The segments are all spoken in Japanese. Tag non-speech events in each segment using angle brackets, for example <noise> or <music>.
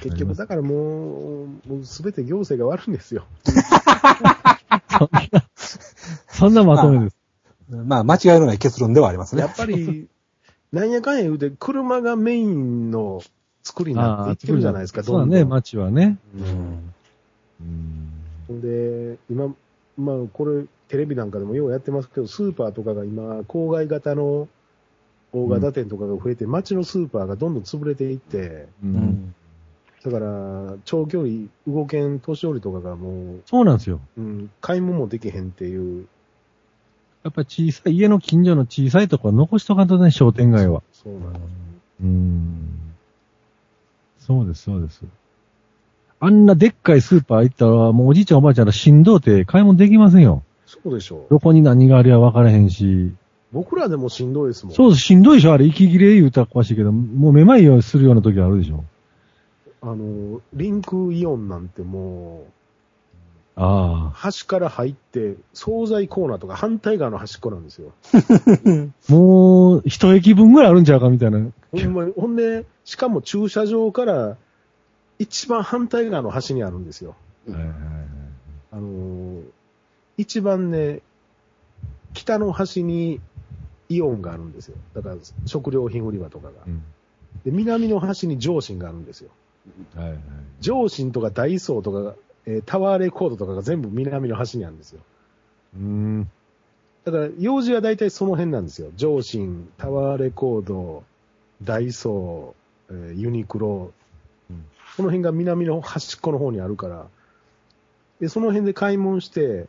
結局、だからもう、もうすべて行政が悪いんですよ。<laughs> そんな、そんなまとめです。まあ、<laughs> 間違いのない結論ではありますね。やっぱり、なんやかんや言うて、車がメインの作りになっていってるじゃないですか、そうだね、どんどん街はね。ううんん。うん。で、今、まあ、これ、テレビなんかでもようやってますけど、スーパーとかが今、郊外型の大型店とかが増えて、街のスーパーがどんどん潰れていって、ううんん。だから、長距離、動けん年寄りとかがもう、そうなんですよ。うん、買い物もできへんっていう。やっぱ小さい、家の近所の小さいとこは残しとかんとね、商店街は。そうなんです。うん。そうです、そうです。あんなでっかいスーパー行ったら、もうおじいちゃんおばあちゃんらしんどうて買い物できませんよ。そうでしょう。どこに何がありゃ分からへんし。僕らでもしんどいですもん。そうです、しんどいでしょあれ、息切れ言うたら詳しいけど、もうめまいをするような時あるでしょあの、リンクイオンなんてもあう、端から入って、惣菜コーナーとか反対側の端っこなんですよ。あ。<laughs> もう、一駅分ぐらいあるんちゃうかみたいな。ほんまにほんで、しかも駐車場から一番反対側の端にあるんですよ。はいはいはいあのー一番ね、北の端にイオンがあるんですよ。だから食料品売り場とかが。うんで、南の端に上信があるんですよ。はいはい。上信とかダイソーとかが、えータワーレコードとかが全部南の端にあるんですよ。うん。だから、用事は大体その辺なんですよ。上信、タワーレコード、ダイソー、えーユニクロ、うんその辺が南の端っこの方にあるから、で、その辺で買い物して、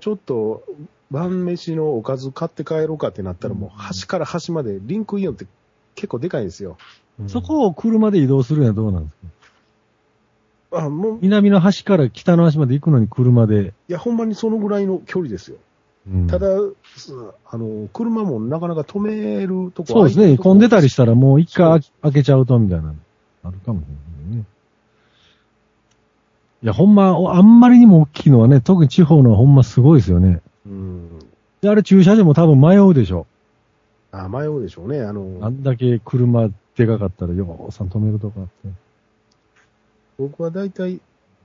ちょっと晩飯のおかず買って帰ろうかってなったらもう端から端までリンクイオンって結構でかいんですよ。そこを車で移動するのはどうなんですか？あ、もう、い南の端から北の端まで行くのに車で。や、ほんまにそのぐらいの距離ですよ。うんただ、すあの、車もなかなか止めるとこそうですね。混んでたりしたらもう一回開開けちゃうとみたいなのあるかもしれないね。いや、ほんま、おあんまりにも大きいのはね、特に地方のはほんますごいですよね。うん。で、あれ駐車場も多分迷うでしょ。あ、迷うでしょうね。あの、あんだけ車でかかったらようさん止めるとかあって。僕は大体、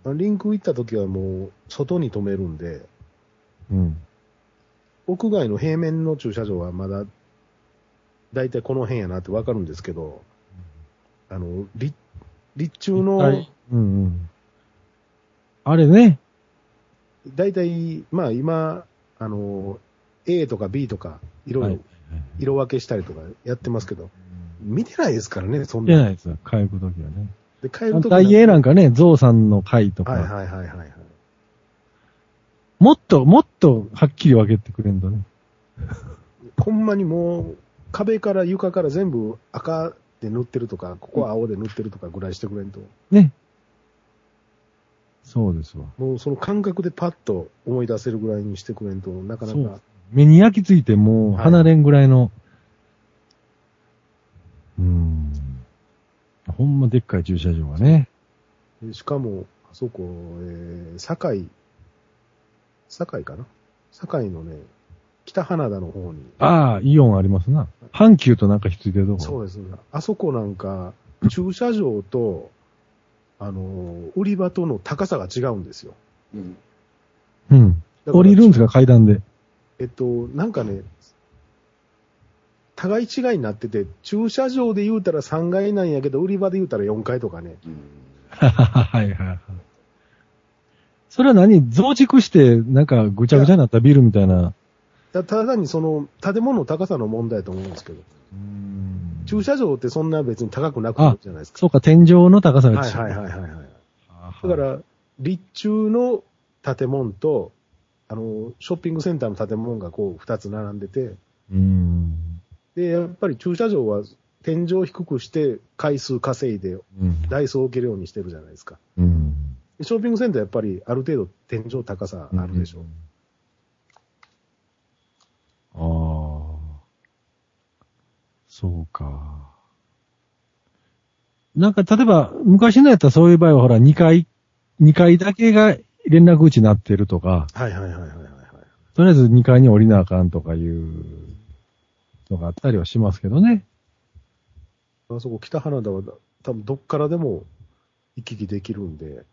あリンク行った時はもう、外に止めるんで、うん。屋外の平面の駐車場はまだ、大体この辺やなってわかるんですけど、あの、立、立中の、はいうんうん。あれね。大体、まあ今、あの、A とか B とか、いろいろ色分けしたりとかやってますけど、見てないですからね、そんな。出ないですよ、帰るときはね。で、帰るとき大英なんかね、ゾウさんの会とか、はいはいはいはいはい。もっと、もっとはっきり分けてくれんとね。<laughs> ほんまにもう、壁から床から全部赤で塗ってるとか、ここは青で塗ってるとかぐらいしてくれんと、ね。そうですわ。もうその感覚でパッと思い出せるぐらいにしてくれんとなかなか、目に焼き付いてもう離れんぐらいの、うーん。ほんまでっかい駐車場はね。でしかも、あそこ、えー、堺、堺かな？堺のね、北花田の方に、ああ、イオンありますな。阪急となんかひっついてるとこ。そうですね。あそこなんか、駐車場と、あの、売り場との高さが違うんですよ。うん。うん。だから降りるんですか、階段で。えっと、なんかね、互い違いになってて、駐車場で言うたら3階なんやけど、売り場で言うたら4階とかね。<laughs> はいはいはい。それは何？増築して、なんかぐちゃぐちゃになったビルみたいな。だただ単にその、建物の高さの問題だと思うんですけど、うん駐車場ってそんな別に高くなくていいじゃないですか。そうか、天井の高さが違う。はいはいはいは。いだから、立中の建物と、あの、ショッピングセンターの建物がこう、二つ並んでて、うん。で、やっぱり駐車場は天井低くして回数稼いでうん。台数を置けるようにしてるじゃないですか。うん。でショッピングセンターやっぱりある程度天井高さあるでしょ。ああ。そうか。なんか、例えば、昔のやったらそういう場合は、ほら、2階、2階だけが連絡口になってるとか、はいはいはいはいはいはい。とりあえず2階に降りなあかんとかいうのがあったりはしますけどね。あそこ北花田は多分どっからでも行き来できるんで、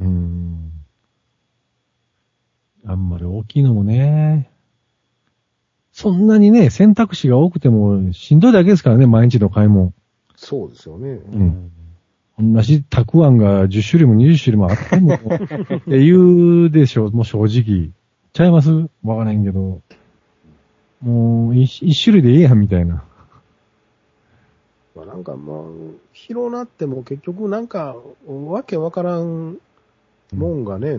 うん。あんまり大きいのもね。そんなにね、選択肢が多くてもしんどいだけですからね、毎日の買い物。そうですよね。うん。同じたくあんが10種類も20種類もあっても、<laughs> って言うでしょう、もう正直。ちゃいます？わからへんけど。もう一、一種類でええやん、みたいな。まあ、なんかまあ、広なっても結局なんか、わけわからんもんがね、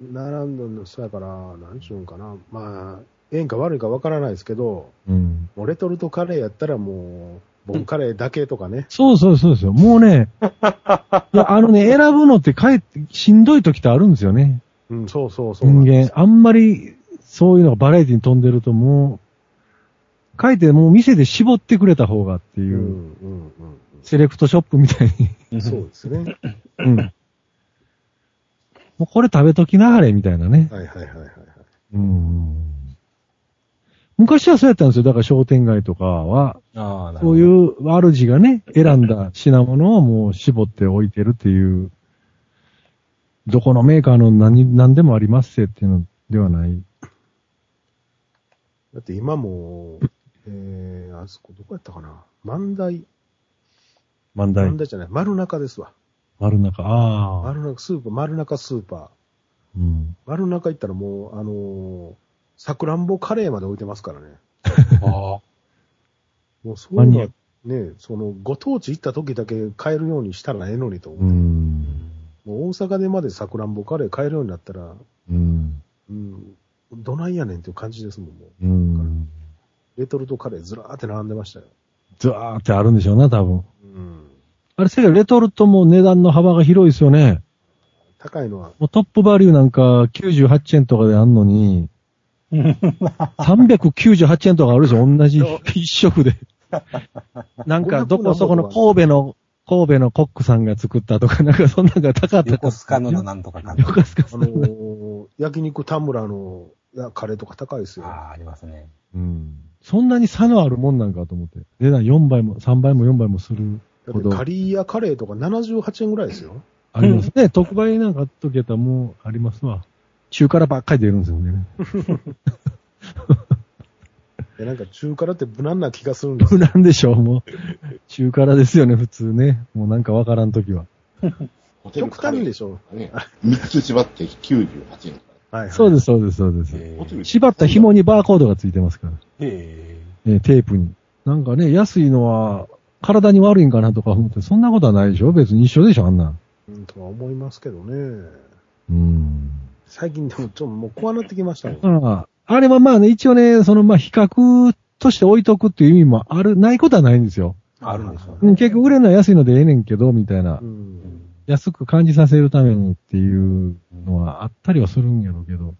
並んでるの、そうやから、なんちゅうんかな。まあ、ええんか悪いかわからないですけど、うん。もうレトルトカレーやったらもう、ボンカレーだけとかね。<laughs> そうそうそうですよ。もうね、<laughs> いや、あのね、選ぶのってかえってしんどい時ってあるんですよね。うん、そうそうそう人間。あんまり、そういうのがバラエティに飛んでるともう、書いてもう店で絞ってくれた方がっていう、うん、うん、セレクトショップみたいに。うん。そうですね。うん。もうこれ食べときなはれ、みたいなね。はいはいはいはいはい。うん。昔はそうやったんですよ。だから商店街とかは、ああ、なるほど。そういう主がね、選んだ品物をもう絞って置いてるっていう、どこのメーカーの何、何でもありますせっていうのではない。だって今も、えー、あそこどこやったかな万代、万代万。代じゃない、丸中ですわ。丸中、ああ。丸中スーパー、丸中スーパー。うん。丸中行ったらもう、あのー、さくらんぼカレーまで置いてますからね。<laughs> ああ。もうそういうのはね、その、ご当地行った時だけ買えるようにしたらええのにと思う。うん。もう大阪でまでさくらんぼカレー買えるようになったら、うん。うん、どないやねんっていう感じですもん、もう。うん。レトルトカレーずらーって並んでましたよ。ずわーってあるんでしょうな、多分。うん。あれ、せやレトルトも値段の幅が広いですよね。高いのは、もうトップバリューなんか98円とかであんのに、398円とかあるでしょ？同じ一食で。<laughs> なんか、どこそこの神戸の、神戸のコックさんが作ったとか、なんかそんなんが高かった横須賀のなんとかかん横須賀さあんのー焼肉田村のカレーとか高いですよ。ああ、ありますね。うん。そんなに差のあるもんなんかと思って。値段4倍も、3倍も4倍もするだってカリーヤカレーとか78円ぐらいですよ。ありますね。特売なんか時やったらもうありますわ。中辛ばっかり出るんですよね。でなんか中辛って無難な気がするんですよ。なんでしょう、もう。中辛ですよね、普通ね。もうなんかわからん時は。ホテル極端でしょ。ね。3つ縛って98円かはい、はい。そうです、そうです、そうです。縛った紐にバーコードがついてますから。え。ね、テープに。なんかね、安いのは体に悪いんかなとか思って、そんなことはないでしょ別に一緒でしょあんなん。うん、とは思いますけどね。うん。最近でもちょっともう怖なってきましたもん。ああ、あれはまあね、一応ね、そのまあ比較として置いとくっていう意味もある、ないことはないんですよ。あるんでしょうね。うん、結局売れるのは安いのでええねんけど、みたいなう。ん。安く感じさせるためにっていうのはあったりはするんやろうけど。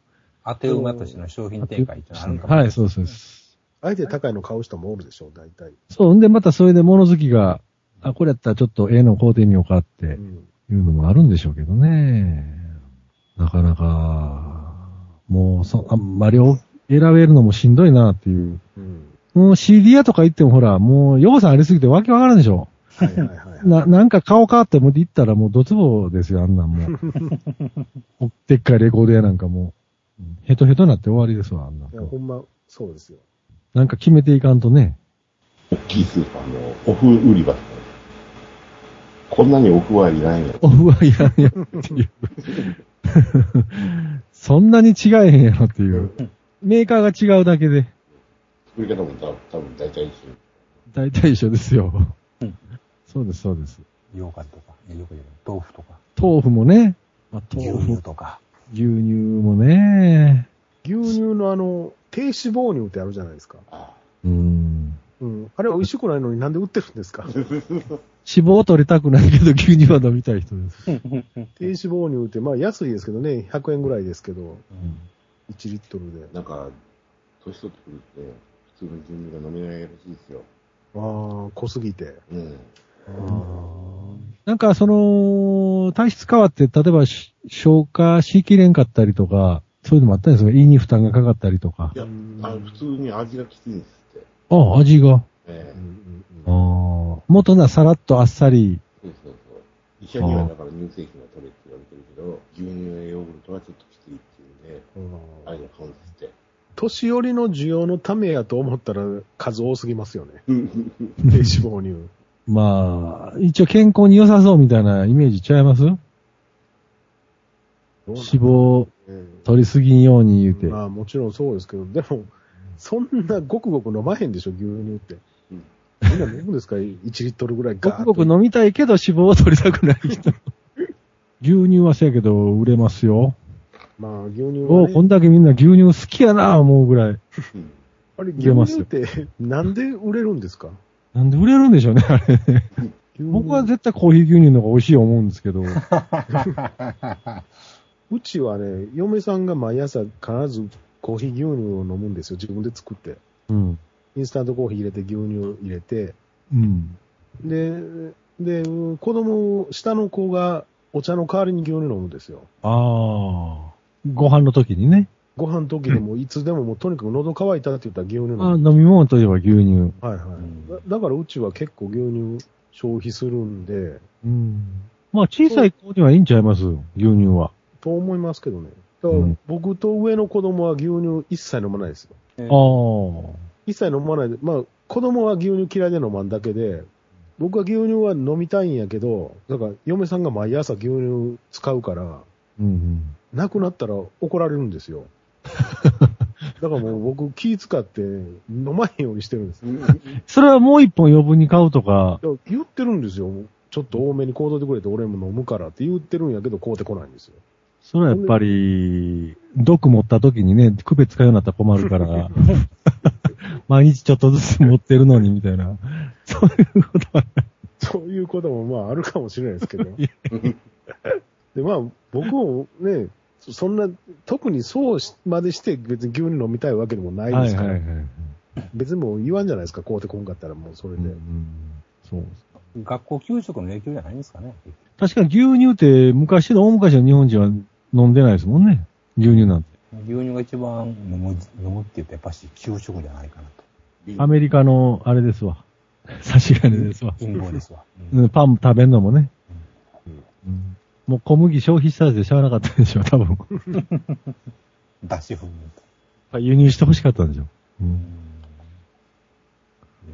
当て馬としての商品展開ってあるかもはい、そうそうです。あえて高いの買う人もおるでしょう、大体。そう、んでまたそれで物好きが、あ、これやったらちょっとええの買うてみようかってうん。いうのもあるんでしょうけどね。なかなか、もうそ、あんまりお選べるのもしんどいなっていう。うん。もう CD 屋とか行ってもほら、もう予算ありすぎてわけわからんでしょ。はいはいはい。な、なんか顔変わっても行ったらもうドツボですよ、あんなんもう。<laughs> でっかいレコード屋なんかもう。うんヘトヘトになって終わりですわ、あんなんいや、ほんま、そうですよ。なんか決めていかんとね。大きいスーパーのオフ売り場とか。こんなにオフはいらんやろ。オフはいらんやろっていう。そんなに違えへんやろっていう。メーカーが違うだけで、作り方も多分多分大体一緒。大体一緒ですようん。そうです、そうです。羊羹とか、えよく言う豆腐とか、豆腐もね、まあ、豆牛腐乳とか。牛乳もね、牛乳のあの、低脂肪乳ってあるじゃないですか。あうん。うん。あれ美味しくないのになんで売ってるんですか？<laughs> 脂肪を取りたくないけど牛乳は飲みたい人です。<laughs> 低脂肪乳って、まあ安いですけどね、100円ぐらいですけど、うん1リットルで。あ。なんか、年取ってくるって、普通の牛乳が飲めないらしいですよ。ああ、濃すぎて。うん。なんかその、体質変わって、例えばし消化しきれんかったりとか、そういうのもあったんですよ。胃に負担がかかったりとかい。や、あの普通に味がきついんですって。あ、味が。えうんうんああ。元なさらっとあっさり。そうそうそう。医者にはだから乳製品が取れって言われてるけど、牛乳やヨーグルトはちょっときついっていうんで、ああいうのカウントして。年寄りの需要のためやと思ったら数多すぎますよね。うん <laughs> 低脂肪乳。まあ、一応健康に良さそうみたいなイメージちゃいます？脂肪うん取りすぎんように言うて。まあもちろんそうですけど、でも、そんなごくごく飲まへんでしょ、牛乳って。うんみんな飲むんですか ?1 リットルぐらいごくごく飲みたいけど脂肪を取りたくない人。<laughs> 牛乳はせやけど売れますよ。まあ牛乳おう、は、ね、こんだけみんな牛乳好きやな思うぐらい。うんあれ売れますよ牛乳ってなんで売れるんですか？なんで売れるんでしょうね、あれね。僕は絶対コーヒー牛乳の方が美味しいと思うんですけど。<laughs> うちはね、嫁さんが毎朝必ずコーヒー牛乳を飲むんですよ、自分で作って。うん。インスタントコーヒー入れて牛乳入れて。うん。で、で、子供、下の子がお茶の代わりに牛乳飲むんですよ。ああ。ご飯の時にね。ご飯の時でもいつでももうとにかく喉乾いたって言ったら牛乳飲む。あ飲み物といえば牛乳。はいはい、だ。だからうちは結構牛乳消費するんで、うん。まあ小さい子にはいいんちゃいます？牛乳は。と思いますけどね。僕と上の子供は牛乳一切飲まないですよ。ああ。一切飲まないで、まあ子供は牛乳嫌いで飲まんだけで、僕は牛乳は飲みたいんやけど、だから嫁さんが毎朝牛乳使うから、うんうん。なくなったら怒られるんですよ。<laughs> だからもう僕気使って飲まへんようにしてるんです。それはもう一本余分に買うとか。言ってるんですよ。ちょっと多めに買うといてくれて俺も飲むからって言ってるんやけど買うてこないんですよ。それはやっぱり、毒持った時にね、区別使うようになったら困るから、<laughs> 毎日ちょっとずつ持ってるのにみたいな。そういうことは。そういうこともまああるかもしれないですけど。で、まあ僕もね、そんな、特にそうまでして別に牛乳飲みたいわけでもないですから、はい。別にもう言わんじゃないですか、買うてこんかったらもうそれで。うんうんそう。学校給食の影響じゃないんですかね。確かに牛乳って昔の大昔の日本人は飲んでないですもんね。牛乳なんて。牛乳が一番飲む、飲むって言うとやっぱし給食じゃないかなと。アメリカのあれですわ。差し金ですわ。陰謀ですわ。うんパン食べんのもね。うんうんもう小麦消費したらでしゃあなかったでしょ、多分。脱脂粉。輸入してほしかったんでしょ。ううん。ん。いう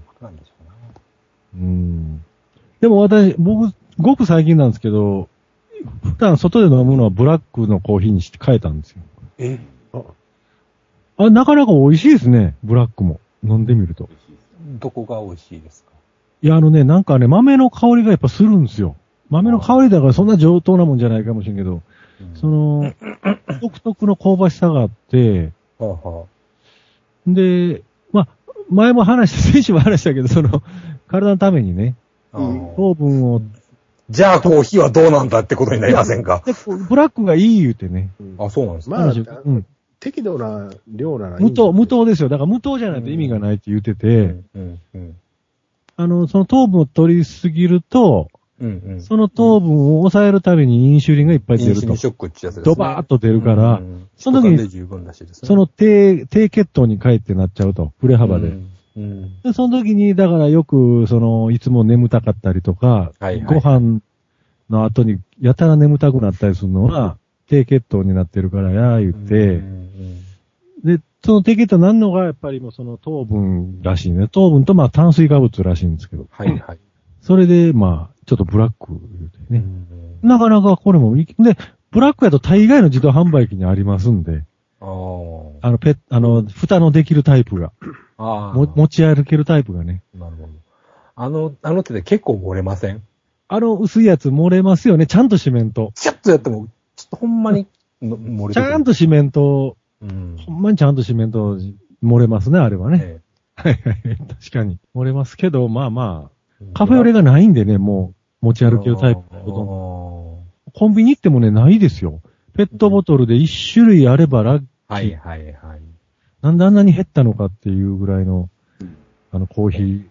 ことなんでしょうな。うん。でも私、僕、ごく最近なんですけど、普段外で飲むのはブラックのコーヒーにして変えたんですよ。え？あ、なかなか美味しいですね、ブラックも。飲んでみると。どこが美味しいですか？いや、あのね、なんかね、豆の香りがやっぱするんですよ。豆の香りだからそんな上等なもんじゃないかもしれんけど、その、<laughs> 独特の香ばしさがあって、はあはで、まあ、前も話した、先週も話したけど、その、体のためにね、糖分を、じゃあコーヒーはどうなんだってことになりませんか？でブラックがいい言うてね。うんあ、そうなんですか。まあ、話うん。適度な量ならいいん無糖、無糖。糖ですよ。だから無糖じゃないと意味がないって言ってて、うん、うん、うん。あの、その糖分を取りすぎると、うん、うん。その糖分を抑えるためにインシュリンがいっぱい出るとインシュリン。ショックってやつですね。ドバーッと出るから、うんその時に一缶で十分らしいですね。その低、低血糖に帰ってなっちゃうと、振れ幅で。うん。うん。で、その時に、だからよく、その、いつも眠たかったりとか、はいはいご飯の後にやたら眠たくなったりするのは、低血糖になってるからや、言って、うんで、その低血糖になるのが、やっぱりもうその糖分らしいね。糖分とまあ炭水化物らしいんですけど。はい、はい。それで、まあ、ちょっとブラック言うてね。うんなかなかこれも。で、ブラックやと大概の自動販売機にありますんで、あーあの、ペッ、あの、蓋のできるタイプが、あー。も持ち歩けるタイプがね。なるほど。あの、あの手で結構漏れません？あの薄いやつ漏れますよね。ちゃんと締めんと。シャッとやっても、ちょっとほんまにの漏れちゃんと締めんと、うん。ほんまにちゃんと締めんと漏れますね、あれはね。えはいはい。確かに。漏れますけど、まあまえあ、カフェオレがないんでね、もう持ち歩けるタイプコンビニ行ってもね、ないですよ。ペットボトルで一種類あればラッーはいはいはい。なんであんなに減ったのかっていうぐらいのうん、あの、コーヒー、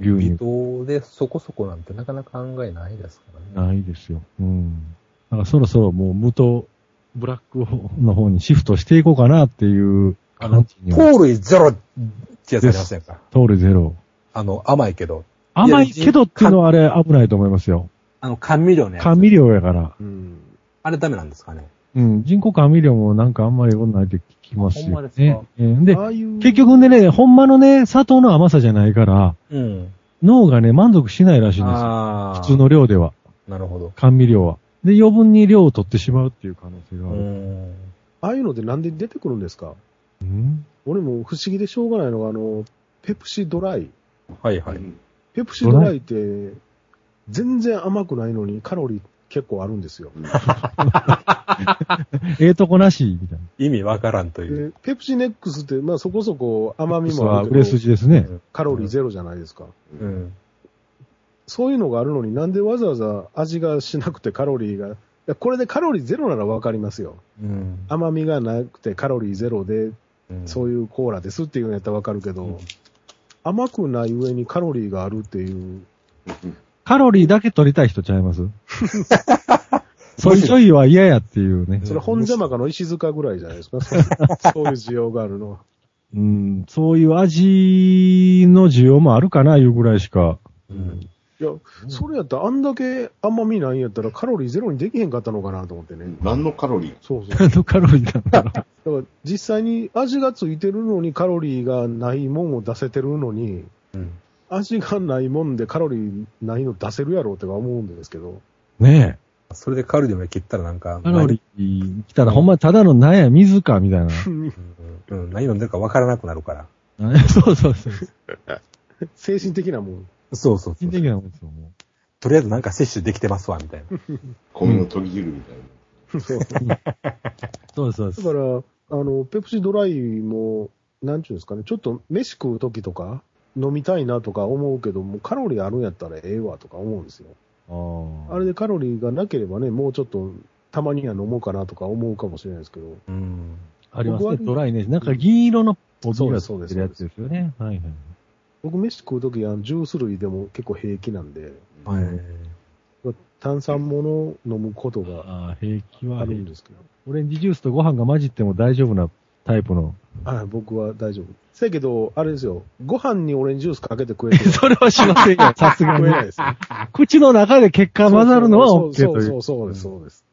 牛乳微糖でそこそこなんてなかなか考えないですからね。ないですよ。うん。だからそろそろもう無糖、ブラックの方にシフトしていこうかなっていう感じには。糖類ゼロってやつありませんか？<laughs> 糖類ゼロ。あの、甘いけど。甘いけどっていうのはあれ危ないと思いますよ。あの、甘味料ね。甘味料やから。うん。あれダメなんですかね？うん。人工甘味料もなんかあんまり良くないって聞きますよほんまですか？ね。えーで。結局ね、ほんまのね、砂糖の甘さじゃないから、うん。脳がね、満足しないらしいんですよ。ああ。普通の量では。なるほど。甘味料は。で、余分に量を取ってしまうっていう可能性がうある。ん。ああいうのでなんで出てくるんですか？うん？俺も不思議でしょうがないのが、あの、ペプシドライ。はいはい。ペプシドライって、全然甘くないのにカロリー結構あるんですよ。<laughs> ええとこなし、みたいな。意味わからんという。でペプシネックスって、まあそこそこ甘み実もあるけどは売れ、筋ですね。カロリーゼロじゃないですか。うん。そういうのがあるのになんでわざわざ味がしなくてカロリーが、いやこれでカロリーゼロならわかりますよ。うん。甘みがなくてカロリーゼロで、うんそういうコーラですっていうのやったらわかるけど、うん甘くない上にカロリーがあるっていう、カロリーだけ取りたい人ちゃいます？<laughs> そいちょいは嫌やっていうね。それ本邪魔かの石塚ぐらいじゃないですか？そういう <laughs> 需要があるのは。うん、そういう味の需要もあるかな、いうぐらいしか。うん。いや、それやったらあんだけ甘みないんやったらカロリーゼロにできへんかったのかなと思ってね。何のカロリー？そうそう。<laughs> あのカロリーなんだろう。だから実際に味がついてるのにカロリーがないもんを出せてるのに、うん。味がないもんでカロリーないの出せるやろうって思うんですけど。ねそれでカロリーまで切ったらなんかえ。、カロリー来たらほんまただのなんや、水か、みたいな。<laughs> うんうん、何飲んでるかわからなくなるから。そうそうそう。精神的なもん。そうそうそう。人的なもんですよ、もとりあえずなんか摂取できてますわ、みたいな。米の研ぎ汁みたいな。そうう。そう。だから、あの、ペプシドライも、なんちゅうんですかね、ちょっと飯食う時とか、飲みたいなとか思うけど、もうカロリーあるんやったらええわとか思うんですよ。ああれでカロリーがなければね、もうちょっとたまには飲もうかなとか思うかもしれないですけど、うん。ありますね、僕はドライね。なんか銀色のポビがつそうですいてるやつですよね。はいはい。僕飯食う時はジュース類でも結構平気なんで、はい。炭酸物飲むことがああ、平気はある。んですけど、オレンジジュースとご飯が混じっても大丈夫なタイプの。はい、僕は大丈夫。せやけど、あれですよ、ご飯にオレンジジュースかけて食えて <laughs> それはしませんよ、<laughs> さすがに食えな。いですね。口の中で結果混ざるのはそう OK そうとい。そううそうです、そうです。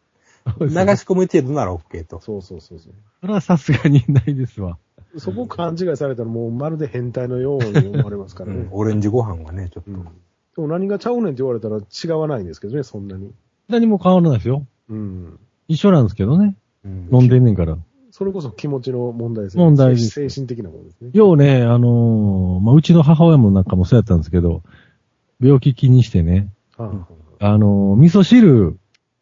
流し込む程度なら OK と。そうそうそうそう。それはさすがにないですわ。そこ勘違いされたらもうまるで変態のように思われますからねうん。オレンジご飯はね、ちょっと。うんでも何がちゃうねんって言われたら違わないんですけどね、そんなに。何も変わらないですよ。うん。一緒なんですけどね。うん飲んでんねんから。それこそ気持ちの問題ですね。問題です精神的なものですね。ようね、あのーまあ、うちの母親もなんかもそうやったんですけど、病気気にしてね、はあのー味噌汁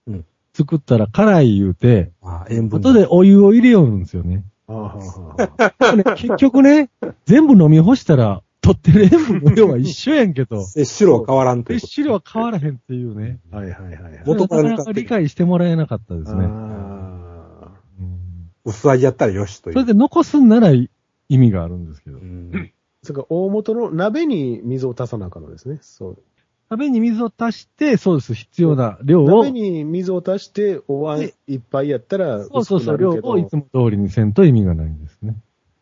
うん作ったら辛い言うて、あ塩分後でお湯を入れようんですよね。あはあね結局ね、全部飲み干したら、取ってる塩分の量は一緒やんけど、<laughs> 摂取量は変わらんと。摂取量は変わらへんっていうね。はいはいはいはい。元から理解してもらえなかったですね。あうん薄味やったらよしという。それで残すんなら意味があるんですけどう。ん。それから大元の鍋に水を足さなあかんのですね。そう。鍋に水を足して、そうです、必要な量を鍋、に水を足してお椀いっぱいやったらそうそうそう、量をいつも通りにせんと意味がないんですね。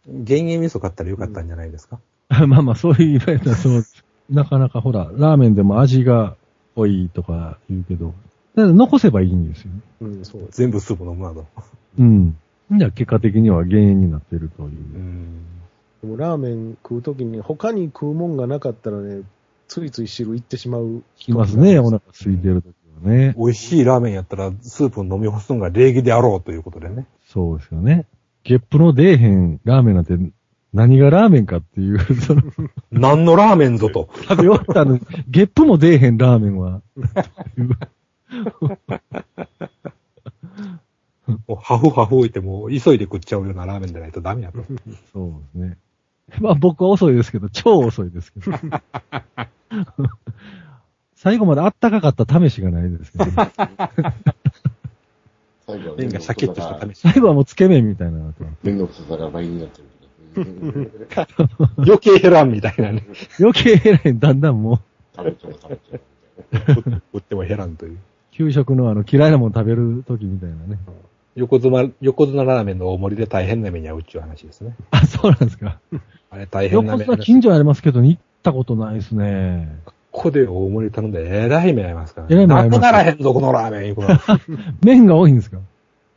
減塩味噌買ったらよかったんじゃないですか？まあまあ、そういう言われたらそうです。なかなかほら、ラーメンでも味が濃いとか言うけど、残せばいいんですよね。うん、そう。全部スープ飲むなど。うん。じゃあ結果的には減塩になっているという。うん。でもラーメン食うときに他に食うもんがなかったらね、ついつい汁いってしまう。きますね、お腹空いてるときはね。美味しいラーメンやったらスープ飲み干すのが礼儀であろうということでね。そうですよね。ゲップの出えへんラーメンなんて何がラーメンかっていう、その、何のラーメンぞと。食べ終わったのに、ゲップも出えへんラーメンは。<laughs> <laughs> もうハフハフ置いてもう急いで食っちゃうようなラーメンでないとダメやと。<laughs> そうですね。まあ僕は遅いですけど、超遅いですけど。<laughs> 最後まであったかかった試しがないですけど、最後は麺がシャキッとした試し。最後はもうつけ麺みたいな。麺の太さが倍になってる。余計減らんみたいなね。余計偉い、だんだんもう、食べちゃう食べちゃう。売っても減らんという。給食のあの嫌いなもの食べる時みたいなね。横綱、横綱ラーメンの大盛りで大変な目に遭うっちゅう話ですね。あ、そうなんですか。あれ大変な目横綱近所にありますけど、行ったことないですね。こで大盛り頼んで、えらい目合いますからえらい目合いますなくならへんぞ、このラーメン。<laughs> 麺が多いんですか？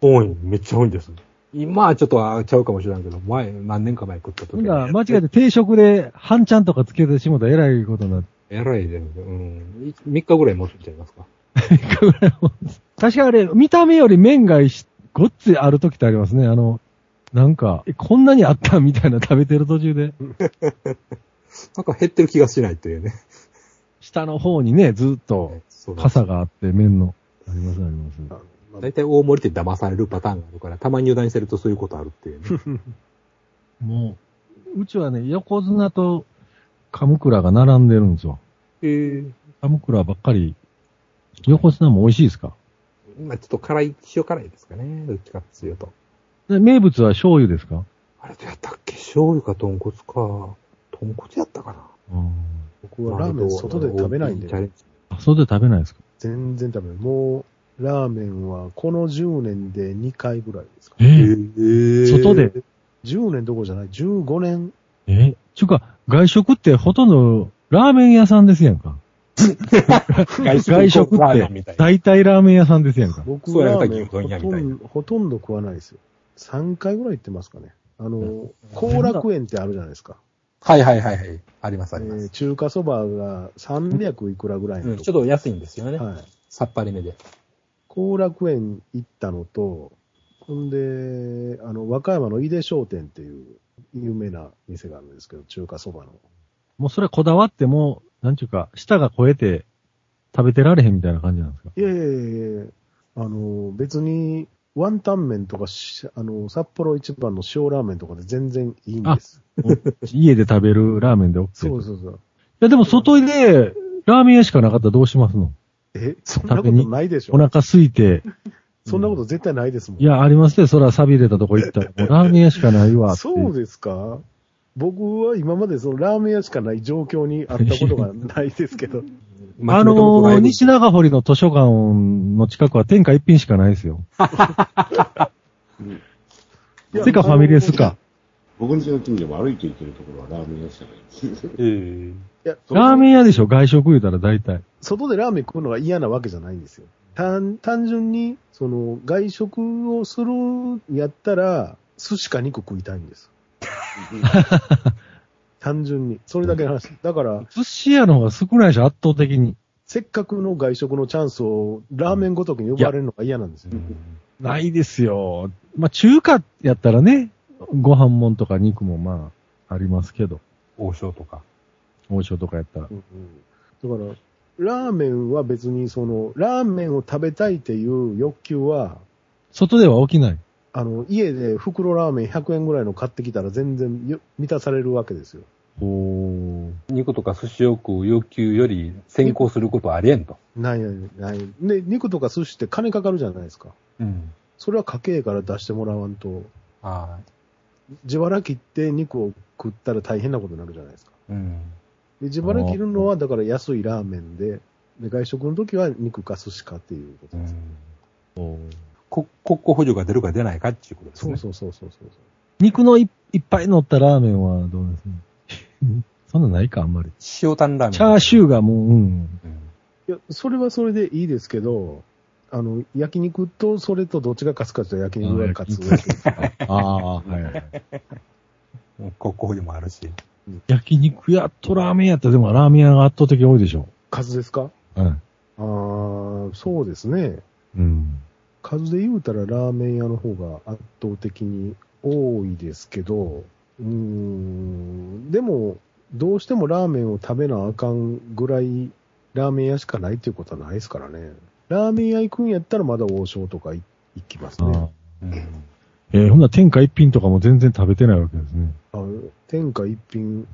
多い、めっちゃ多いんです。今はちょっとあちゃうかもしれんけど、前、何年か前食った時ほんなら間違えて定食で半ちゃんとかつけてしもたらえらいことになって。えらいで、うん。3日ぐらい持つんちゃいますか？<laughs> 確かあれ、見た目より麺がしごっついある時ってありますね。あの、なんか、えこんなにあったみたいな食べてる途中で。<laughs> なんか減ってる気がしないっていうね。下の方にね、ずっとそう傘があって麺の。ありますあります。あまあ大体大盛りって騙されるパターンがあるから、たまに油断してるとそういうことあるっていうね。<laughs> もう、うちはね、横綱とカムクラが並んでるんですよ。ええカムクラばっかり。横綱も美味しいですか？まあちょっと辛い、塩辛いですかね。どっちかっていうと。で名物は醤油ですか？あれどうやったっけ？醤油か豚骨か。豚骨やったかな。うん。僕はラーメン外で食べないんでチャ、レンジあ、それで食べないですか？全然食べない。もう、ラーメンはこの10年で2回ぐらいですか。えー外で？10年どころじゃない、15年。えちゅうか、外食ってほとんどラーメン屋さんですやんか。外 <laughs> 外食って。大体ラーメン屋さんですやんか。僕そうやラーメンほとんどほとんど食わないですよ。3回ぐらい行ってますかね。あの、後楽園ってあるじゃないですか。はいはいはいはい。ありますあります。えー中華そばが300いくらぐらいのうんちょっと安いんですよね。はい。さっぱりめで。後楽園行ったのと、ほんで、あの、和歌山の井出商店っていう有名な店があるんですけど、中華そばの。もうそれこだわっても、なんちゅうか、舌が超えて食べてられへんみたいな感じなんですか？いやいやいやいやあの、別に、ワンタン麺とかし、あの、札幌一番の塩ラーメンとかで全然いいんです。家で食べるラーメンで OK そうそうそう。いやでも外でラーメン屋しかなかったらどうしますの？え、そんなことないでしょお腹空いて。そんなこと絶対ないですもん。いや、ありますね。そら錆びれたとこ行ったら、ラーメン屋しかないわって。そうですか？僕は今までそのラーメン屋しかない状況にあったことがないですけど。<laughs> あのー、西長堀の図書館の近くは天下一品しかないですよ。てかファミレスか。僕ん家の近所も歩いて行けるところはラーメン屋しかないです。<laughs> ええいやラーメン屋でしょ？外食言うたら大体。外でラーメン食うのが嫌なわけじゃないんですよ。単単純に、その、外食をするんやったら、寿司か肉食いたいんです。<laughs> 単純に。それだけの話。だから、寿司屋の方が少ないでしょ圧倒的に。せっかくの外食のチャンスをラーメンごときに呼ばれるのが嫌なんですよ。ないですよ。まあ中華やったらね、ご飯もんとか肉もまあ、ありますけど。王将とか。王将とかやったら。うんうんだから、ラーメンは別にその、ラーメンを食べたいっていう欲求は、外では起きない。あの、家で袋ラーメン100円ぐらいの買ってきたら全然よ満たされるわけですよ。ほー。肉とか寿司を食う要求より先行することはありえんと。ないないない。で、肉とか寿司って金かかるじゃないですか。うん。それは家計から出してもらわんと、ああ。自腹切って肉を食ったら大変なことになるじゃないですか。うん。で自腹切るのはだから安いラーメンで、で外食の時は肉か寿司かっていうことです。こ国庫補助が出るか出ないかっていうことですね。そうそうそうそうそう。肉のいいっぱい乗ったラーメンはどうですね？<laughs> そんなないか、あんまり。塩タンラーメン。チャーシューがもう、うん。うん。いや、それはそれでいいですけど、あの、焼肉とそれとどっちが勝つかと焼肉が勝つ。ああ、はいはい。国庫補助もあるし。焼肉屋とラーメン屋ってでもラーメン屋が圧倒的に多いでしょ。数ですか？はい。ああ、そうですね。うん。数で言うたらラーメン屋の方が圧倒的に多いですけど、うーん、でも、どうしてもラーメンを食べなあかんぐらい、ラーメン屋しかないっていうことはないですからね。ラーメン屋行くんやったらまだ王将とか行行きますあね。うん。ーえーほんなら天下一品とかも全然食べてないわけですね。あ天下一品、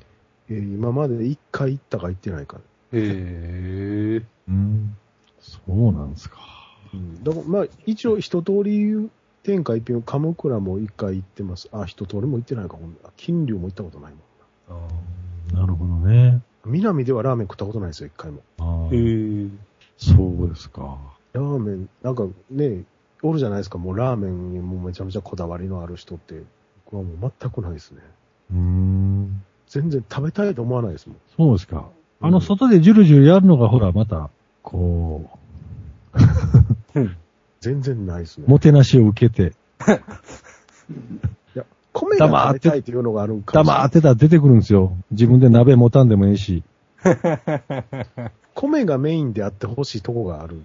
えー今まで一回行ったか行ってないか。へえ。うん。そうなんですか。うん、だからまあ、一応一通り天下一品、鎌倉も一回行ってます。あ、一通りも行ってないか、ほん金龍も行ったことないもんなるほどね。な。南ではラーメン食ったことないですよ、一回も。あへーえ。そうですか。ラーメン、なんかね、おるじゃないですか、もうラーメンにもうめちゃめちゃこだわりのある人って。僕はもう全くないですね。うーん。全然食べたいと思わないですもん。そうですか。あの外でジュルジュルやるのがほら、また、こ全然ないですねう、。もてなしを受けて、<laughs> 米が食べたいっていうのがあるんかもしれない黙ってたら出てくるんですよ。自分で鍋持たんでもいいし。<laughs> 米がメインであってほしいとこがある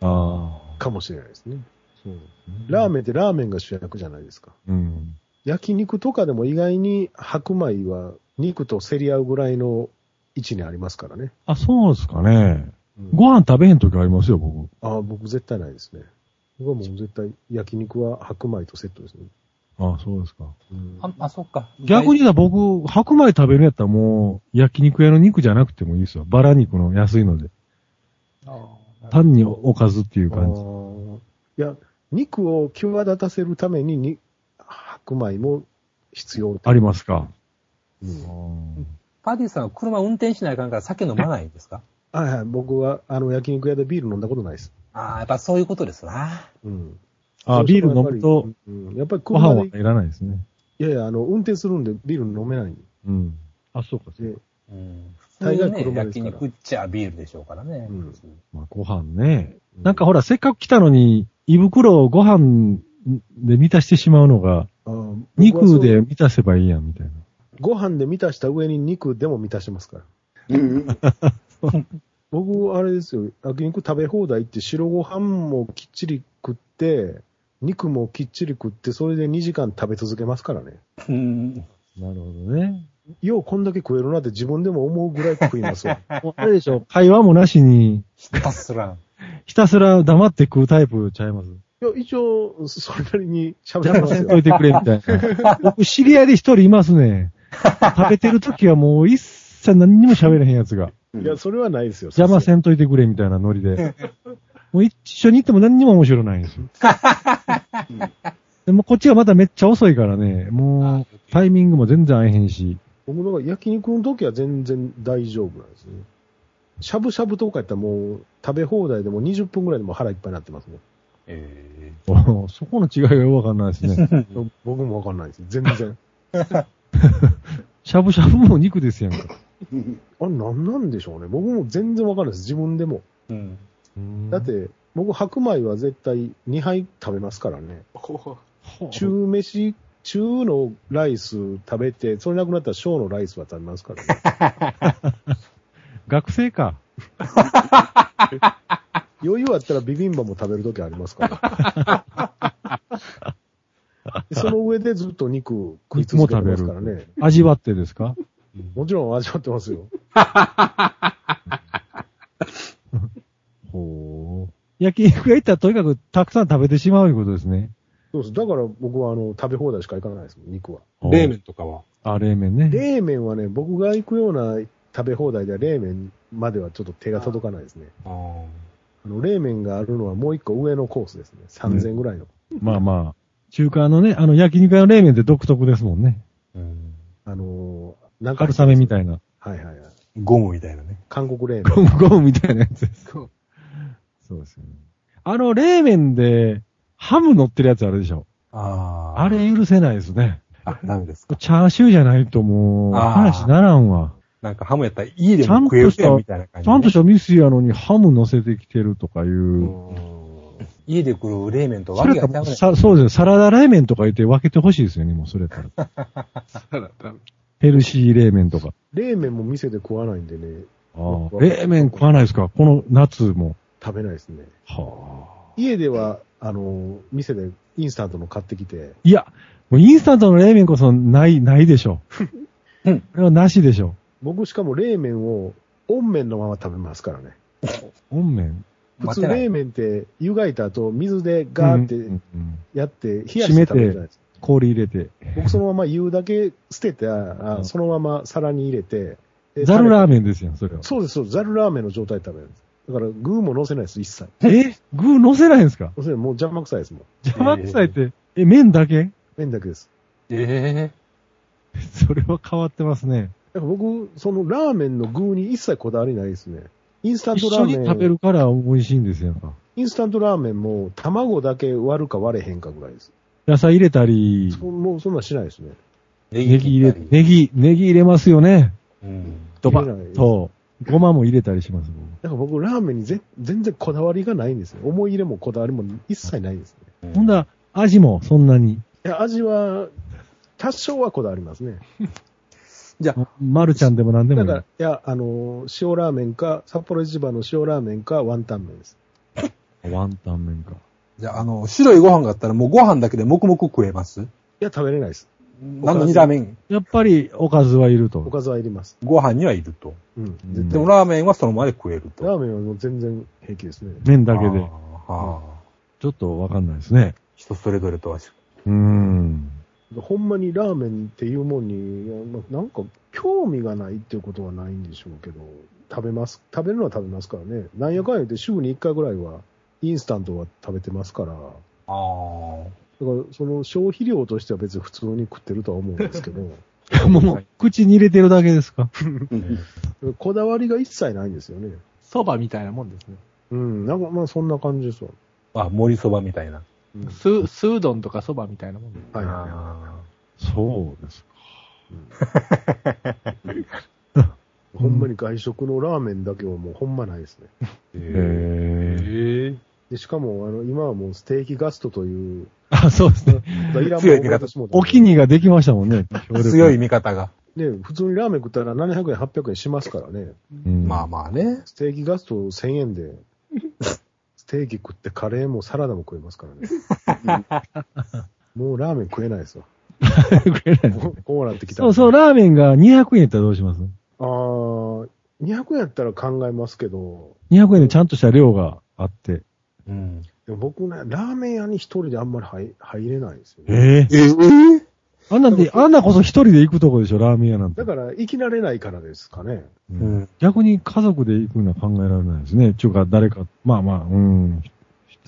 ああ。かもしれないですね。そうラーメンってラーメンが主役じゃないですか。うん。焼肉とかでも意外に白米は肉と競り合うぐらいの位置にありますからね。あ、そうですかね。うんご飯食べへん時ありますよ、僕。あ僕絶対ないですね。僕はもう絶対焼肉は白米とセットですね。あそうですか。うんあ、あ、そっか。逆に言うたら僕、白米食べるんやったらもう、焼肉屋の肉じゃなくてもいいですよ。バラ肉の安いので。単におかずっていうあ感じ。ーいや、肉を際立たせるためにに白米も必要ありますか。うんパーティーさんは車運転しないかんから酒飲まないんですか？はいはい、僕はあの焼肉屋でビール飲んだことないです。ああ、やっぱそういうことですな。うん。あ、ビール飲むと、うん、やっぱりご飯はいらないですね。いやいや、あの、運転するんでビール飲めないんうん。あ、そうか、そうでか。、うん。大概ね、焼車ですから肉っちゃビールでしょうからね。うんまあ、ご飯ね。なんかほら、せっかく来たのに、胃袋をご飯で満たしてしまうのが、肉で満たせばいいやん、みたいな。ご飯で満たした上に肉でも満たしてますから。うん。<laughs> 僕、あれですよ、焼肉食べ放題って白ご飯もきっちり食って、肉もきっちり食って、それで2時間食べ続けますからね。うん。なるほどね。ようこんだけ食えるなって自分でも思うぐらい食いますわ。<laughs> もうあれでしょ、会話もなしに、ひたすら。ひたすら黙って食うタイプちゃいます？いや、一応、それなりに喋って邪魔ますよ。せんといてくれ、みたいな。僕、知り合いで一人いますね。食べてる時はもう一切何にも喋れへんやつが。いや、それはないですよ。邪魔せんといてくれ、みたいなノリで。<laughs> もう一緒に行っても何にも面白ないんですよ。<laughs> でもこっちはまだめっちゃ遅いからね、もうタイミングも全然合えへんし。僕の焼肉の時は全然大丈夫なんですね。しゃぶしゃぶとかやったらもう食べ放題でも20分ぐらいでも腹いっぱいになってますね。えお <laughs> そこの違いがよくわかんないですね。僕もわかんないです。全然。しゃぶしゃぶも肉ですやんか。あれ何なんでしょうね。僕も全然わかんないです。自分でも。えうん。だって、僕白米は絶対2杯食べますからね。中飯、中のライス食べて、それなくなったら小のライスは食べますからね。<laughs> 学生か。<laughs> 余裕あったらビビンバも食べるときありますから。で <laughs> その上でずっと肉食い続けてますからね。味わってですか？もちろん味わってますよ。<laughs> ほう。焼肉屋行ったらとにかくたくさん食べてしまういうことですね。そうです。だから僕はあの食べ放題しか行かないですもん、肉は。冷麺とかは？あ、冷麺ね。冷麺はね、僕が行くような食べ放題では冷麺まではちょっと手が届かないですね。ああの冷麺があるのはもう一個上のコースですね。3000ぐらいの。まあまあ。中華のね、あの焼肉屋の冷麺って独特ですもんね。あ。うん。あのー、なんか。春雨みたいな。はいはいはい。ゴムみたいなね。韓国冷ゴ麺。ムゴムみたいなやつです。そうですよね。あの冷麺でハム乗ってるやつあるでしょ。ああ。あれ許せないですね。あ、ダメですか。チャーシューじゃないともう、話ならんわ。なんかハムやったら家でも食えるやんみたいな感じ、ちゃんとしたミスやのにハム乗せてきてるとかいう。うん家で食う冷麺とそれかわけが違うね。さそうですね。サラダ冷麺とか言って分けてほしいですよね、もうそれやったら。<laughs> ヘルシー冷麺とか。冷麺も店で食わないんでね、ああ冷麺食わないですか？この夏も。食べないですね。はあ。家では、あのー、店でインスタントの買ってきて、いや、もうインスタントの冷麺こそない、ないでしょ。うん。これはなしでしょ。僕しかも冷麺を温麺のまま食べますからね。温麺？普通冷麺って湯がいた後水でガーってやって冷やして食べるじゃないですか。氷入れて。僕そのまま湯だけ捨てて、あそのまま皿に入れて、でザルラーンメンですよ、それは。そうです、そうです。ザルラーメンの状態で食べるんです。だから具も乗せないです、一切。え？具乗せないんですか？乗せないもう邪魔くさいですもん。邪魔くさいって、え、麺だけ？麺だけです。え <laughs> それは変わってますね。僕、そのラーメンの具に一切こだわりないですね。インスタン一トラーメン。緒に食べるから美味しいんですよ。インスタントラーメンも卵だけ割るか割れへんかぐらいです。野菜入れたり、そもうそんなんしないですね。ー、ネギ入れ、ネギ、ネギ入れますよね。うん。ドバ入れないッと。ごまも入れたりします。なんか僕、ラーメンにぜ全然こだわりがないんですよ。思い入れもこだわりも一切ないですね。ほんだら、味もそんなに。いや、味は、多少はこだわりますね。<laughs> じゃあ、マルちゃんでも何でもいいだから、いや、あの、塩ラーメンか、札幌市場の塩ラーメンか、ワンタン麺です。<laughs> ワンタン麺か。じゃあ、あの、白いご飯があったらもうご飯だけで黙々食えます？いや、食べれないです。なのにラーメン、やっぱり、おかずはいると。おかずはいります。ご飯にはいると。うん。でもラーメンはそのままで食えると。ラーメンはもう全然平気ですね。麺だけで。あーあちょっとわかんないですね。人それぞれとは。うーん。ほんまにラーメンっていうもんに、なんか興味がないっていうことはないんでしょうけど、食べます。食べるのは食べますからね。なんやかんや言って週に1回ぐらいは、インスタントは食べてますから、だかああ。らその消費量としては別に普通に食ってるとは思うんですけど、<laughs> もう、口に入れてるだけですか？こだわりが一切ないんですよね。蕎麦みたいなもんですね。うん、なんかまあそんな感じですわ。あ、盛りそばみたいな。うんス、スードンとか蕎麦みたいなもんです。はいそうですか。い。<laughs> ほんまに外食のラーメンだけはもうほんまないですね。ーへえ。えで、しかも、あの、今はもうステーキガストという、あ、そうですね。強い味方お気にができましたもんね。強い味方が。ね、普通にラーメン食ったら700円、800円しますからね。うんまあまあね。ステーキガスト1000円で、<laughs> ステーキ食ってカレーもサラダも食えますからね。<laughs> もうラーメン食えないですわ。食えないこうこうなってきたそうそう、ララーメンが200円やったらどうします？あー、200円やったら考えますけど、?200 円でちゃんとした量があって。うん。でも僕ね、ラーメン屋に一人であんまり入入れないんですよね。ええええあんなんで、あんなこそ一人で行くとこでしょ、ラーメン屋なんてだ。から、生きられないからですかね。ううんん。逆に家族で行くのは考えられないですね。ちゅうか、誰か、まあまあ、うん。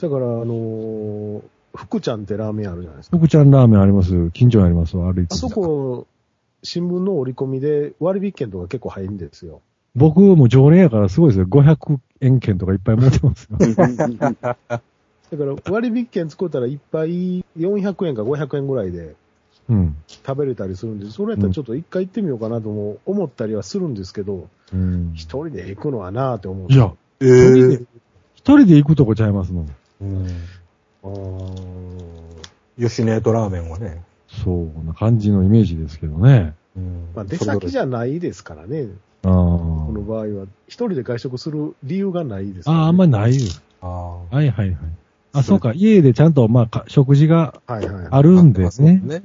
だから、あのー福ちゃんってラーメン屋あるじゃないですか。福ちゃんラーメンあります。近所にありますわ、歩いてあ。そこ、新聞の折り込みで割引券とか結構入るんですよ。僕も常連やからすごいですよ。500円券とかいっぱい持ってますよ。だから割引券作ったらいっぱい400円か500円ぐらいでうん。食べれたりするんで、それやったらちょっと一回行ってみようかなとも思ったりはするんですけど、うん。一人で行くのはなぁって思う。いや、え一人で一人で行くとこちゃいますの。うん。あー吉野家とラーメンはね。そうな感じのイメージですけどね。うんまあ出先じゃないですからね、あこの場合は。一人で外食する理由がないですあ。ああ、あんまりないです。ああ。はいはいはい。あ、そうか。家でちゃんと、まあか、食事がはいはいはい。あるんですね。ね。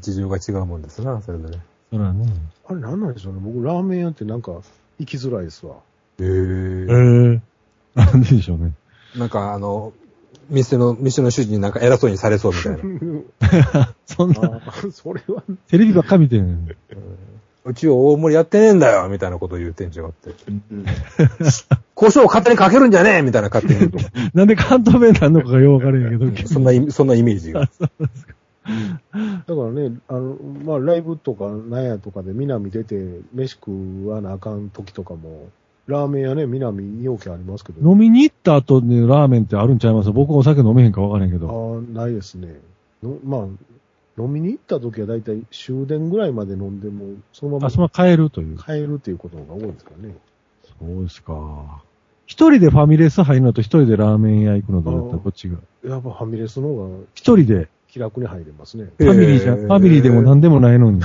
事情が違うもんですな、それぞれ。そらね。あれなんなんでしょうね。僕、ラーメン屋ってなんか行きづらいですわ。ええええなんででしょうね。なんかあの、店の、店の主人になんか偉そうにされそうみたいな。<laughs> そんな、それは、テレビばっか見てる。うちは大盛りやってねえんだよみたいなことを言う店長があって。胡椒を勝手にかけるんじゃねえみたいな勝手に言うと。<laughs> なんで関東弁なんのかがようわからんやけど。<laughs> そんなイメ、そんなイメージが。だからね、あの、まあ、ライブとか、なんやとかで南出て、飯食わなあかん時とかも、ラーメン屋ね、南容器ありますけど、飲みに行った後にラーメンってあるんちゃいます？僕お酒飲めへんかわからへんけあど。あ、ないですね。のまあ、飲みに行った時はだいたい終電ぐらいまで飲んでも、そのまあ、そのままま帰るという。帰るっていうことが多いですからね。そうですか。一人でファミレス入るのと一人でラーメン屋行くのとだった？らどっちがやっぱファミレスの方が一人で、気楽に入れますね。ファミリーじゃ、えーファミリーでも何でもないのに。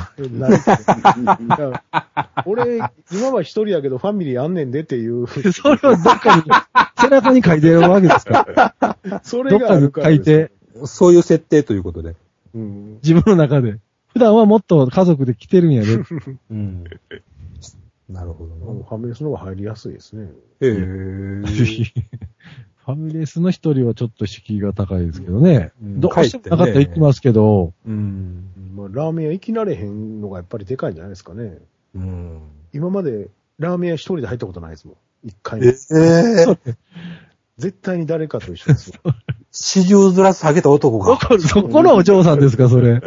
俺、今は一人やけどファミリーあんねんでっていう、<laughs> それはどっかに、背中に書いてるわけですか？<laughs> それがあるからどっかに書いてそういう設定ということで。うん。自分の中で。普段はもっと家族で来てるんやで。<laughs> うん。なるほどファミレスの方が入りやすいですね。へえ。<laughs> ファミレスの一人はちょっと敷居が高いですけどね。うんどうしてもなかったら行きますけど、うん。まあ、ラーメン屋行き慣れへんのがやっぱりでかいんじゃないですかね。うん。今までラーメン屋一人で入ったことないですもん。一回もえ。え。絶対に誰かと一緒ですよ。<laughs> 四十ずら下げた男どが。こ、どこのお嬢さんですか、それ。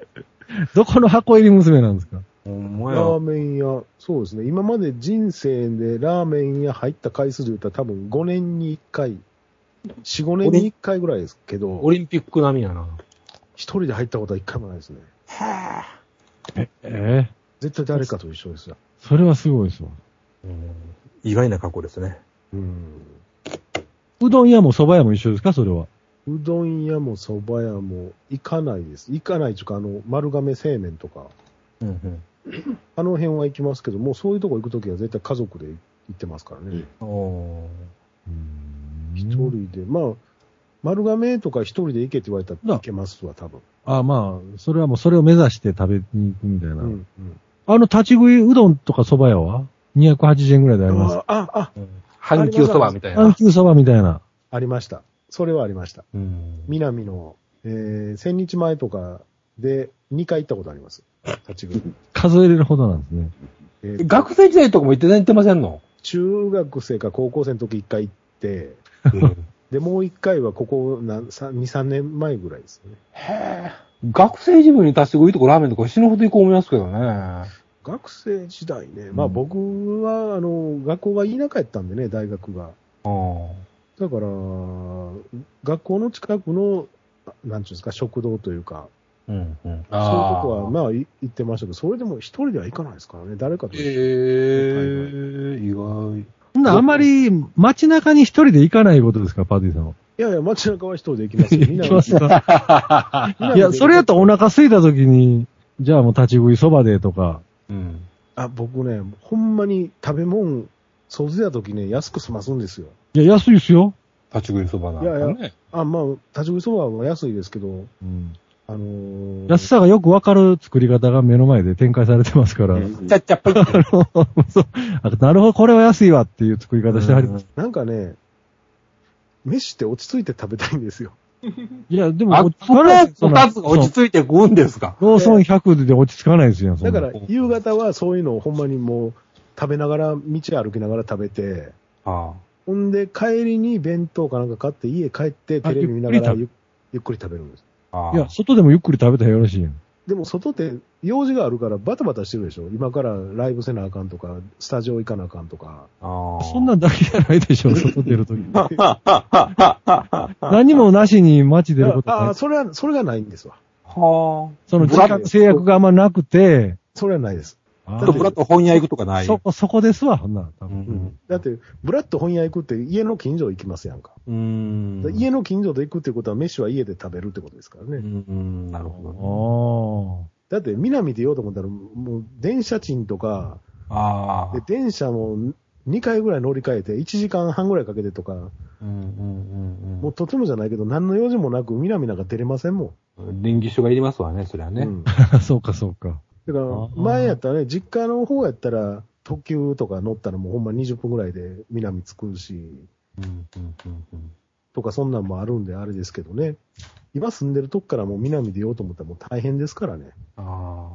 <laughs> どこの箱入り娘なんですか？ラーメン屋、そうですね。今まで人生でラーメン屋入った回数で言ったら多分5年に1回、4、5年に1回ぐらいですけど、オリンピック並みやな。一人で入ったことは1回もないですね。ええ絶対誰かと一緒ですよ。それはすごいですわ。意外な過去ですね。うん。うどん屋も蕎麦屋も一緒ですかそれは？うどん屋も蕎麦屋も行かないです。行かないというか、あの、丸亀製麺とか、うんうん。あの辺は行きますけど、もうそういうとこ行くときは絶対家族で行ってますからね。おー一、人で、まあ、丸亀とか一人で行けって言われたら行けますわ、多分。あまあ、それはもうそれを目指して食べに行くみたいな。うん、うん。あの、立ち食いうどんとか蕎麦屋は ?280 円ぐらいであります。あ、あ、あ、阪急そばみたいな。阪急蕎麦みたいな。ありました。それはありました。うん南の、えー、千日前とかで2回行ったことあります。立ち食い。<laughs> 数えれるほどなんですね。えー学生時代とかも行って行ってませんの？中学生か高校生の時1回行って、<laughs> で、もう1回はここなん2、3年前ぐらいですよね。へえ。学生時分に足していいとこラーメンとか死ぬほど行こう思いますけどね。学生時代ね、まあ僕は、あの、学校が田舎やったんでね、大学が。あだから、学校の近くの、なんていうんですか、食堂というか、うんうん。そういうとこは、まあ、い行ってましたけど、それでも一人では行かないですからね、誰かと。ええ意外。ほんならあんまり街中に一人で行かないことですか、パディさんは？いやいや、街中は一人で行きますよ。みんな行きますかいや、それやとお腹空いた時に、じゃあもう立ち食いそばでとか。うん。あ、僕ね、ほんまに食べ物、掃除や時ね、安く済ますんですよ。いや、安いですよ。立ち食いそばなんかね。いやいあ、まあ、立ち食いそばは安いですけど、うんあのー安さがよくわかる作り方が目の前で展開されてますから。ちゃっちゃっぱいって。そうあなるほど、これは安いわっていう作り方してはります。なんかね、飯って落ち着いて食べたいんですよ。いや、でも、あ、落ち着そかないれ、二つが落ち着いて食うんですか？ローソン100で落ち着かないですよ、だから、夕方はそういうのをほんまにもう、食べながら、道歩きながら食べて、あほんで、帰りに弁当かなんか買って、家帰ってテレビ見ながらゆっくり食べゆゆっくり食べるんです。あ。ああいや、外でもゆっくり食べたらよろしいやん。でも外って用事があるからバタバタしてるでしょ今からライブせなあかんとか、スタジオ行かなあかんとか。ああ。そんなんだけじゃないでしょ、<laughs> 外出るとき。<laughs> 何もなしに街出ることないああ、。それは、それがないんですわ。はその時間制約があんまなくて、それはないです。あ。ちょっとブラッと本屋行くとかない？そこ、そこですわ、ほんなら多う分。ん。だって、ブラッと本屋行くって家の近所行きますやんか。うん。家の近所で行くってことは飯は家で食べるってことですからね。うんうん、なるほあだって南で言おうと思ったら、もう電車賃とか、ど。ああで。電車も2回ぐらい乗り換えて1時間半ぐらいかけてとか、うんうんうんもうとてもじゃないけど何の用事もなく南なんか出れませんもうん。臨時書がいりますわね、そりゃん。ね。うんあ。<laughs> そうか、そうか。だから、前やったらね、実家の方やったら、特急とか乗ったらもうほんま20分ぐらいで南着くし、うんうんうんうん。とかそんなんもあるんであれですけどね。今住んでるとこからもう南でようと思ったらもう大変ですからね。あ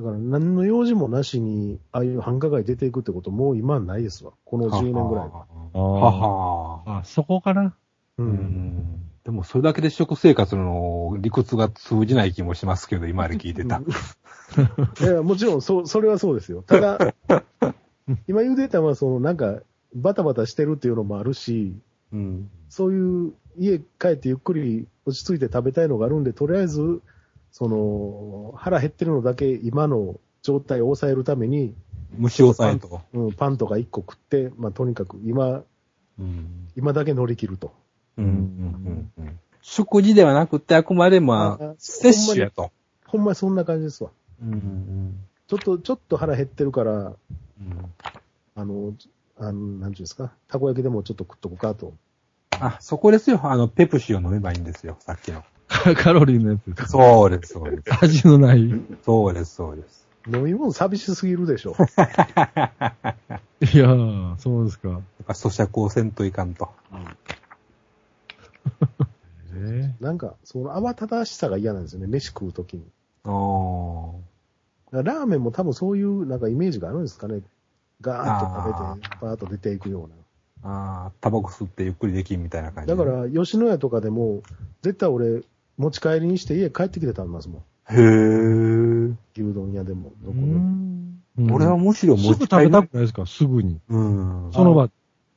だから何の用事もなしに、ああいう繁華街出ていくってこともう今はないですわ。このあ。10年ぐらい。はあはあ。あ、そこかな。う。うんん。でもそれだけで食生活の理屈が通じない気もしますけど、今まで聞いてた。いや、もちろん、そう、それはそうですよ。ただ、<laughs> 今言うてたのは、その、なんか、バタバタしてるっていうのもあるし、うん。そういう、家帰ってゆっくり落ち着いて食べたいのがあるんで、とりあえず、その、腹減ってるのだけ今の状態を抑えるために、虫を抑えと。うん、パンとか1個食って、まあ、とにかく今、うん。今だけ乗り切ると。うんうんうん。食事ではなくて、あくまでまああ、摂取やと。ほんまにそんな感じですわ。うんうんちょっと、ちょっと腹減ってるから、うん。あの、あの、なんていうんですか、たこ焼きでもちょっと食っとこうかと。あ、そこですよ。あの、ペプシを飲めばいいんですよ。さっきの。<laughs> カロリーのやつです。そうです、そうです。味のない。いそうです、そうです。飲み物寂しすぎるでしょ。<laughs> やー、そうですか。だから咀嚼をせんといかんと。えなんか、その慌ただしさが嫌なんですよね、飯食うときに。あー。だからラーメンも多分そういうなんかイメージがあるんですかね。ガーッとあ食べて、バーッと出ていくようあー、タバコ吸ってゆっくりできんみたいな感じ。な。だか、ら、吉野家とかでも、絶対俺、持ち帰りにして家帰ってきて食べますもん。へー。牛丼屋でも、どこうでも。ん俺はむしろす持ち帰りぐ食べたくないですか？すぐに。うん。その場。い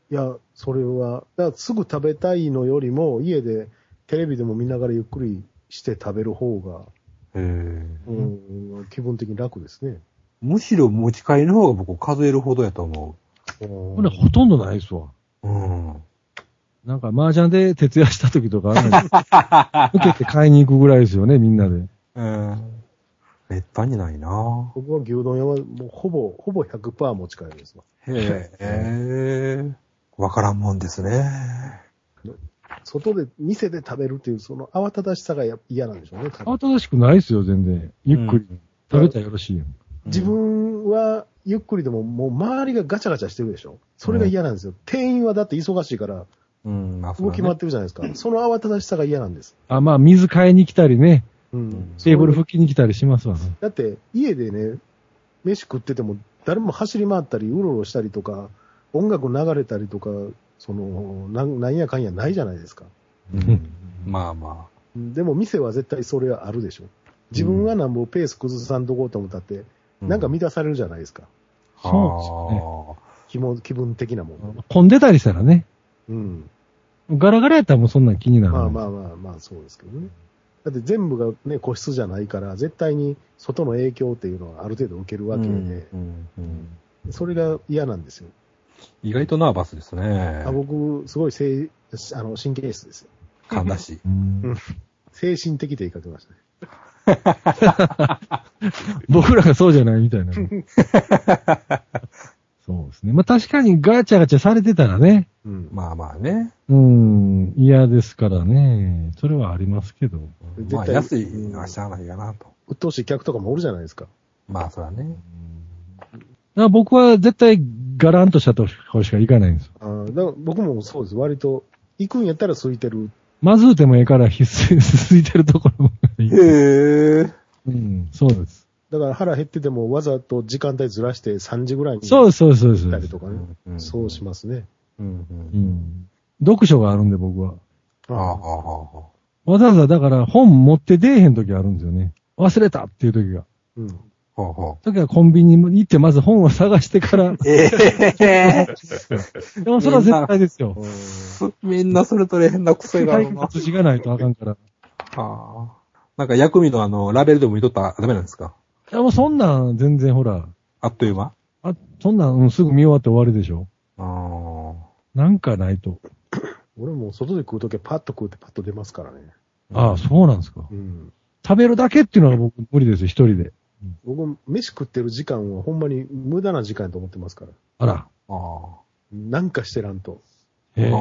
や、それは、だからすぐ食べたいのよりも、家でテレビでも見ながらゆっくりして食べる方が、へー。うん、気分的に楽ですね。むしろ持ち帰りの方が僕数えるほどやと思これほとんどないですわ。うん。なんか麻雀で徹夜した時とかあるのに、<laughs> 受けて買いに行くぐらいですよね、みんなで。うん。めったにないな僕は牛丼屋はもうほぼ、ほぼ100%持ち帰るんですわ。へえ。わからんもんですね。外で、店で食べるっていう、その慌ただしさがや嫌なんでしょうね、慌ただしくないですよ、全然。ゆっくり。食べたらよろしいよ。自分はゆっくりでももう周りがガチャガチャしてるでしょ？それが嫌なんですよ。店員はだって忙しいから、うん、まあ、もう決まってるじゃないですか。その慌ただしさが嫌なんです。あ、まあ、水買いに来たりね、うん。テーブル拭きに来たりしますわね。だって家でね、飯食ってても誰も走り回ったり、うろうろしたりとか、音楽流れたりとか、その、なんなんやかんやないじゃないですか。うんまあまでも店は絶対それはあるでしょ。自分はなんぼペース崩さんとこうと思ったって、あ。なんか満たされるじゃないですか。そうですよ気も気分的なもん。混んでたりしたらね。うん。ガラガラやったらもうそんなん気になる。まあまあまあまあ、そうですけどね。だって全部がね、個室じゃないから、絶対に外の影響っていうのはある程度受けるわけで、うんうんうんそれが嫌なんですよ。意外とナーバスですねあ。僕、すごいせいあの神経質ですよ。勘だし。うん精神的で言いかけましたね。<laughs> 僕らがそうじゃないみたいな。<laughs> そうですね。まあ確かにガチャガチャされてたらね。うん。まあまあね。うん、嫌ですからね。それはありますけど。まあ絶対安いのはしゃあないかなと。鬱陶しい客とかもおるじゃないですか。まあそらね。だから僕は絶対ガランとしたとこしか行かないんですよ。あーだから僕もそうです。割と、行くんやったら空いてる。まずうてもええから必須、続 <laughs> いてるところも。へえ。うん、そうです。だから腹減っててもわざと時間帯ずらして3時ぐらいにそうそうそうです。行ったりとかね。うんそうしますね。うんううん。ん。読書があるんで僕は。ああ、ああ、あわざわざだから本持って出えへん時あるんですよね。忘れたっていう時が。うん。あ。はあ、はあ。時はコンビニに行ってまず本を探してから。ええ。<laughs> でもそれは絶対ですよ。みんなそれぞれ変な癖があるな。筋がないとあかんから。いはあ。なんか薬味のあの、ラベルでも見とった？らダメなんですか？やもうそんなん全然ほら、あっという間？あ、そんなん、うん、すぐ見終わって終わりでしょ。あなんかないと。俺も外で食うときはパッと食うてパッと出ますからね。ああ、そうなんですか。うん。食べるだけっていうのが僕無理ですよ、一人で。僕、飯食ってる時間はほんまに無駄な時間やと思ってますから。あら。あ。あなんかしてらんと。へえ。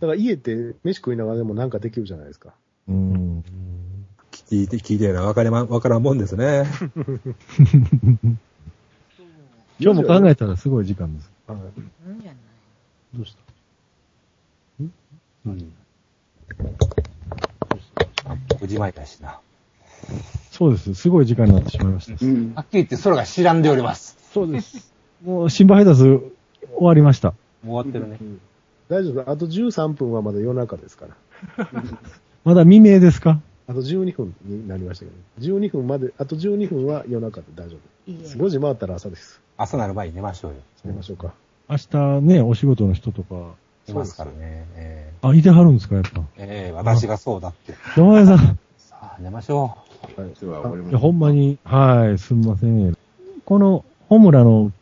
だから家って飯食いながらでもなんかできるじゃないですか。うん。聞いて、聞いてるのはわかりま、わからんもんですね。<laughs> 今日も考えたらすごい時間です。はいうんじゃない。どうした？9時前だしな。そうです。すごい時間になってしまいました。うん。はっきり言って空が知らんでおります。そうです。もう、新聞配達終わりました。もう終わってるね。大丈夫あと13分はまだ夜中ですから。<laughs> まだ未明ですか？あと12分になりましたけど、12分まで、あと12分は夜中で大丈いいえ夫。5時回ったら朝です。朝なる前に寝ましょうよ。寝ましょうか。明日ね、お仕事の人とか。寝ますからね。えあ、いてはるんですか、やっぱ。えええ私がそうだって。山谷さん。さあ、寝ましょはい。では、俺も。いや、ほんまに、はい、すみません。この、ホムラの、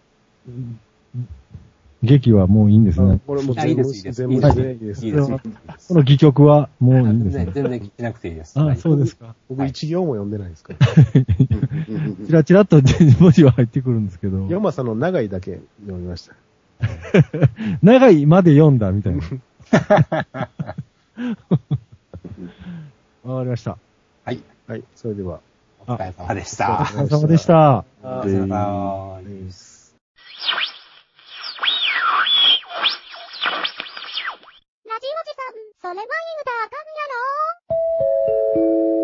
劇はもういいんですね。これもうあいい全部、ですいいです全部でいいです。いいです。この戯曲はもういいん全然、ですね。全然聞いてなくていいです。あ、そうですか。僕一行も読んでないですから。ちらちらっと文字は入ってくるんですけど、山さんの長いだけ読みました。<laughs> 長いまで読んだみたいな。<laughs> わかりました。はい。はい。それでは。お疲れ様でしあた。お疲れ様でした。お疲れ様です。それは言うたらあかんやろ